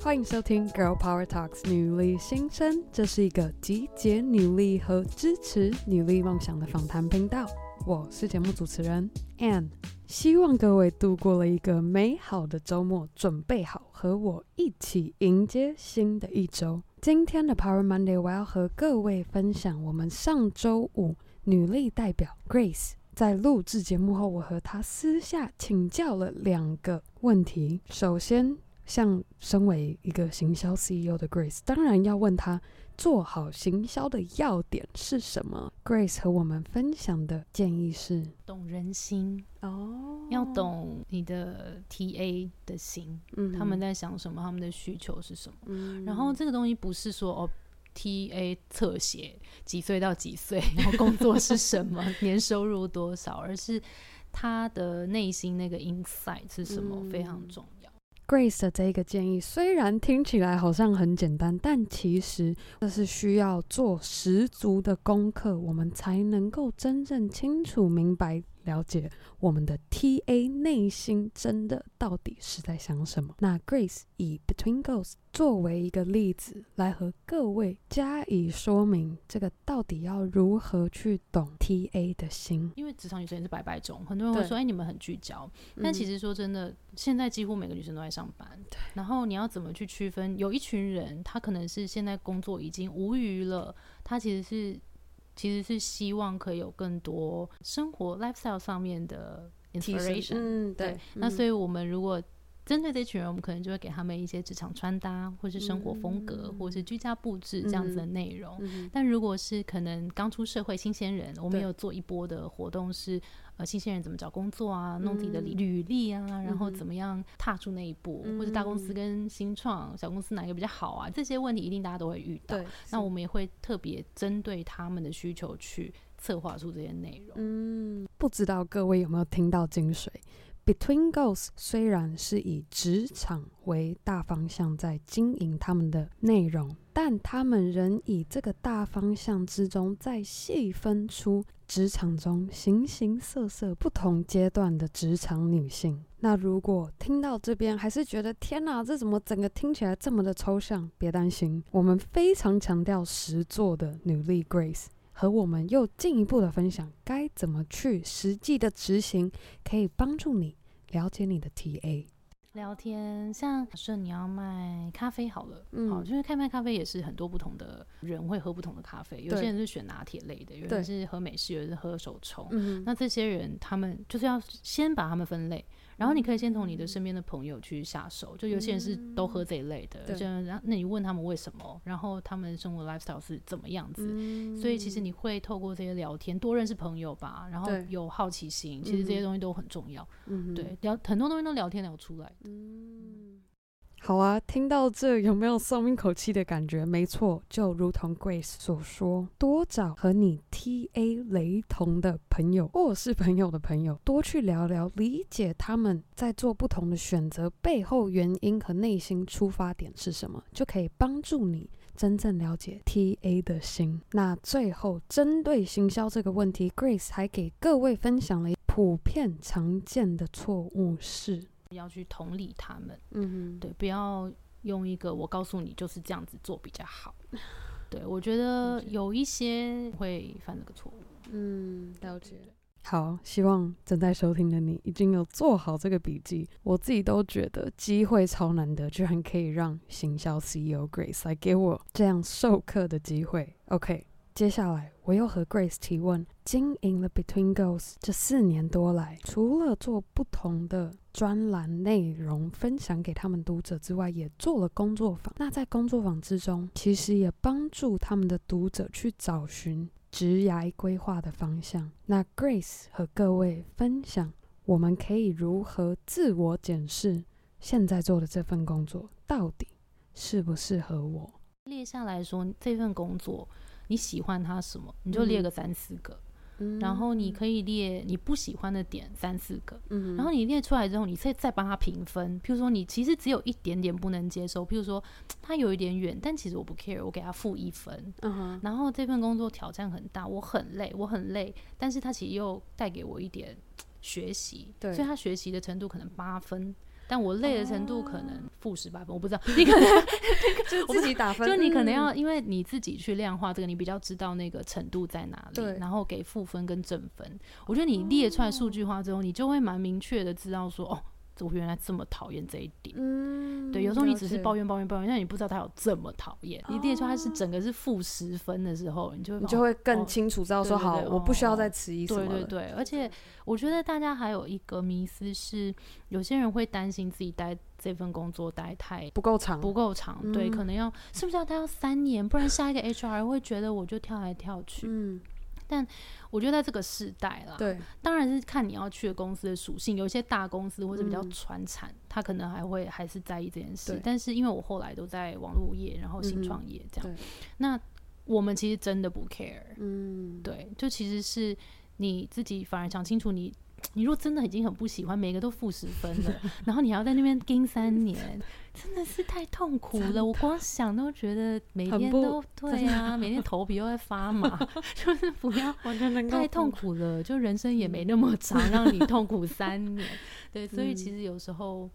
欢迎收听《Girl Power Talks》女力新生，这是一个集结女力和支持女力梦想的访谈频道。我是节目主持人 Anne，希望各位度过了一个美好的周末，准备好和我一起迎接新的一周。今天的 Power Monday，我要和各位分享我们上周五女力代表 Grace 在录制节目后，我和她私下请教了两个问题。首先，像身为一个行销 CEO 的 Grace，当然要问他做好行销的要点是什么。Grace 和我们分享的建议是：懂人心哦，oh. 要懂你的 TA 的心，嗯，他们在想什么，他们的需求是什么。嗯，然后这个东西不是说哦，TA 侧写几岁到几岁，然后工作是什么，年收入多少，而是他的内心那个 insight 是什么，嗯，非常重要。Grace 的这个建议虽然听起来好像很简单，但其实这是需要做十足的功课，我们才能够真正清楚明白。了解我们的 TA 内心真的到底是在想什么？那 Grace 以 Between Girls 作为一个例子来和各位加以说明，这个到底要如何去懂 TA 的心？因为职场女生也是百百种，很多人会说：“哎，你们很聚焦。”但其实说真的，现在几乎每个女生都在上班。对。然后你要怎么去区分？有一群人，他可能是现在工作已经无余了，他其实是。其实是希望可以有更多生活 lifestyle 上面的 inspiration，嗯，对。对，那所以我们如果针对这群人，我们可能就会给他们一些职场穿搭，或是生活风格，嗯、或是居家布置这样子的内容。嗯、但如果是可能刚出社会新鲜人，我们有做一波的活动是。呃，新鲜人怎么找工作啊？弄自己的履历啊、嗯，然后怎么样踏出那一步？嗯、或者大公司跟新创小公司哪个比较好啊？这些问题一定大家都会遇到。那我们也会特别针对他们的需求去策划出这些内容。嗯，不知道各位有没有听到精髓？Between Girls 虽然是以职场为大方向在经营他们的内容，但他们仍以这个大方向之中再细分出职场中形形色色、不同阶段的职场女性。那如果听到这边还是觉得天哪，这怎么整个听起来这么的抽象？别担心，我们非常强调实作的努力 Grace 和我们又进一步的分享，该怎么去实际的执行，可以帮助你了解你的 TA。聊天，像假设你要卖咖啡好了，嗯，好，就是开卖咖啡也是很多不同的人会喝不同的咖啡，有些人是选拿铁类的，有人是喝美式，有人是喝手冲，嗯，那这些人他们就是要先把他们分类。然后你可以先从你的身边的朋友去下手，就有些人是都喝这一类的，就然后那你问他们为什么，然后他们生活 lifestyle 是怎么样子，所以其实你会透过这些聊天多认识朋友吧，然后有好奇心，其实这些东西都很重要，对，聊很多东西都聊天聊出来的。好啊，听到这有没有松一口气的感觉？没错，就如同 Grace 所说，多找和你 TA 雷同的朋友，或是朋友的朋友，多去聊聊，理解他们在做不同的选择背后原因和内心出发点是什么，就可以帮助你真正了解 TA 的心。那最后，针对行销这个问题，Grace 还给各位分享了普遍常见的错误是。要去同理他们，嗯哼，对，不要用一个我告诉你就是这样子做比较好。对，我觉得有一些会犯这个错误。嗯，了解。好，希望正在收听的你已经有做好这个笔记。我自己都觉得机会超难得，居然可以让行销 CEO Grace 来给我这样授课的机会。OK。接下来，我又和 Grace 提问：经营了 Between Girls 这四年多来，除了做不同的专栏内容分享给他们读者之外，也做了工作坊。那在工作坊之中，其实也帮助他们的读者去找寻职涯规划的方向。那 Grace 和各位分享，我们可以如何自我检视现在做的这份工作到底适不适合我？列下来说，这份工作。你喜欢他什么，你就列个三四个，嗯，然后你可以列你不喜欢的点三四个，嗯，然后你列出来之后，你可以再帮他评分。譬如说，你其实只有一点点不能接受，譬如说他有一点远，但其实我不 care，我给他负一分。嗯，然后这份工作挑战很大，我很累，我很累，但是他其实又带给我一点学习，对，所以他学习的程度可能八分。但我累的程度可能负十八分，我不知道，你可能 就自己打分，就你可能要因为你自己去量化这个，你比较知道那个程度在哪里，对，然后给负分跟正分。我觉得你列出来数据化之后，你就会蛮明确的知道说，哦。我原来这么讨厌这一点，嗯，对，有时候你只是抱怨抱怨抱怨，但你不知道他有这么讨厌。你列出他是整个是负十分的时候，你就你就会更清楚知道说，好，我不需要再迟疑什么。对对对，而且我觉得大家还有一个迷思是，有些人会担心自己待这份工作待太不够长，不够长，对，可能要是不是要待到三年，不然下一个 HR 会觉得我就跳来跳去，嗯。但我觉得在这个时代啦，对，当然是看你要去的公司的属性。有一些大公司或者比较传产，他、嗯、可能还会还是在意这件事。但是因为我后来都在网络业，然后新创业这样、嗯，那我们其实真的不 care。嗯，对，就其实是你自己反而想清楚你。你如果真的已经很不喜欢，每个都负十分了，然后你还要在那边盯三年，真的是太痛苦了。我光想都觉得每天都对啊，每天头皮都在发麻，就是不要太痛苦了。就人生也没那么长，让你痛苦三年。对，所以其实有时候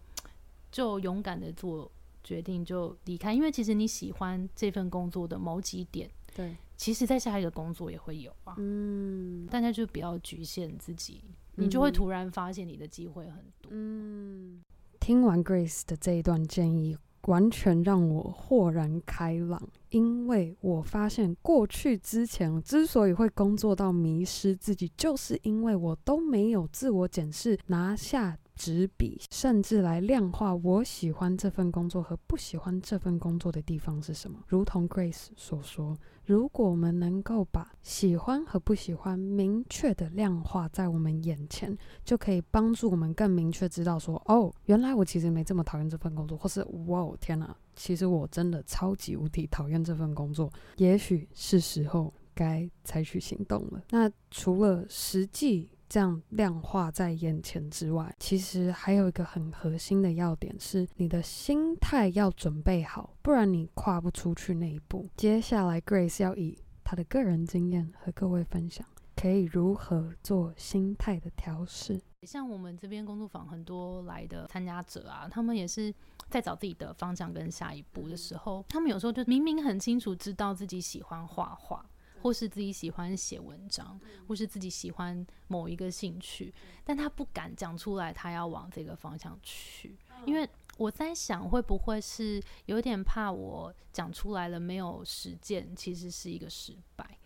就勇敢的做决定，就离开。因为其实你喜欢这份工作的某几点，对，其实在下一个工作也会有啊。嗯，大家就不要局限自己。你就会突然发现你的机会很多。嗯，听完 Grace 的这一段建议，完全让我豁然开朗。因为我发现过去之前之所以会工作到迷失自己，就是因为我都没有自我检视，拿下纸笔，甚至来量化我喜欢这份工作和不喜欢这份工作的地方是什么。如同 Grace 所说。如果我们能够把喜欢和不喜欢明确的量化在我们眼前，就可以帮助我们更明确知道说，哦，原来我其实没这么讨厌这份工作，或是哇，天哪，其实我真的超级无敌讨厌这份工作，也许是时候该采取行动了。那除了实际。这样量化在眼前之外，其实还有一个很核心的要点是，你的心态要准备好，不然你跨不出去那一步。接下来，Grace 要以她的个人经验和各位分享，可以如何做心态的调试。像我们这边工作坊很多来的参加者啊，他们也是在找自己的方向跟下一步的时候，他们有时候就明明很清楚知道自己喜欢画画。或是自己喜欢写文章，或是自己喜欢某一个兴趣，但他不敢讲出来，他要往这个方向去。因为我在想，会不会是有点怕我讲出来了没有实践，其实是一个失败。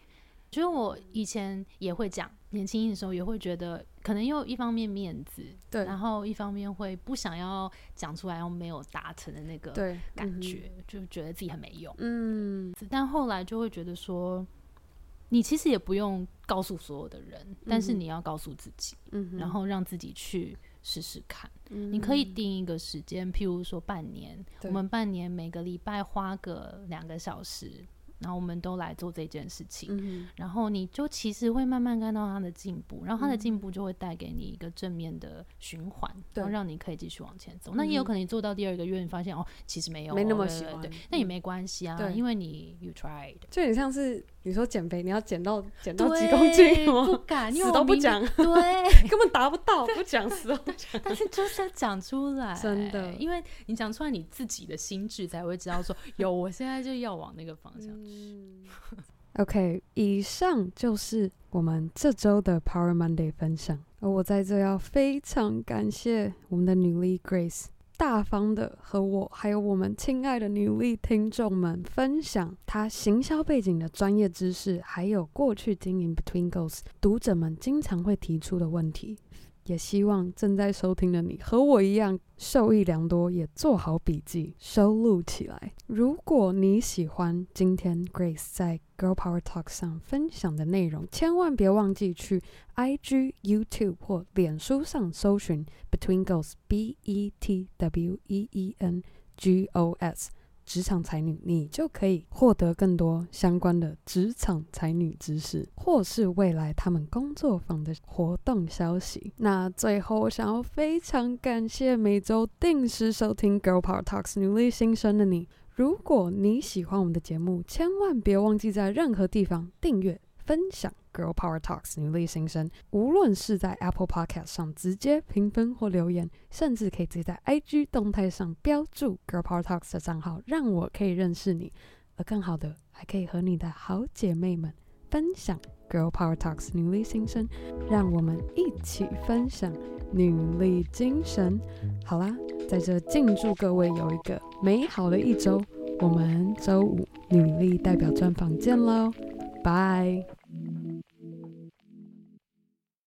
所以我以前也会讲，年轻的时候也会觉得，可能又一方面面子，对，然后一方面会不想要讲出来，又没有达成的那个感觉，就觉得自己很没用。嗯，但后来就会觉得说。你其实也不用告诉所有的人，嗯、但是你要告诉自己，嗯，然后让自己去试试看。嗯、你可以定一个时间，譬如说半年，我们半年每个礼拜花个两个小时。然后我们都来做这件事情，嗯，然后你就其实会慢慢看到他的进步，然后他的进步就会带给你一个正面的循环，嗯，然后让你可以继续往前走。那也有可能你做到第二个月，你发现哦，其实没有，没那么喜欢，对，那也没关系啊，因为你 you tried，就很像是你说减肥，你要减到减到几公斤，不敢，死都不讲，对，根本达不到，不讲死都不讲，但是就是要讲出来，真的，因为你讲出来，你自己的心智才会知道说，有，我现在就要往那个方向去。嗯，OK，以上就是我们这周的 Power Monday 分享。而我在这要非常感谢我们的女力 Grace，大方的和我还有我们亲爱的女力听众们分享他行销背景的专业知识，还有过去经营 Between Goals 读者们经常会提出的问题。也希望正在收听的你和我一样受益良多，也做好笔记收录起来。如果你喜欢今天 Grace 在 Girl Power Talk 上分享的内容，千万别忘记去 IG、YouTube 或脸书上搜寻 Between Girls（B E T W E E N G O S）。职场才女，你就可以获得更多相关的职场才女知识，或是未来他们工作坊的活动消息。那最后，我想要非常感谢每周定时收听 Girl Power Talks 女力新生的你。如果你喜欢我们的节目，千万别忘记在任何地方订阅、分享。Girl Power Talks 女力新生。无论是在 Apple Podcast 上直接评分或留言，甚至可以直接在 IG 动态上标注 Girl Power Talks 的账号，让我可以认识你。而更好的，还可以和你的好姐妹们分享 Girl Power Talks 女力新生，让我们一起分享女力精神。好啦，在这敬祝各位有一个美好的一周。我们周五女力代表专访见喽，拜。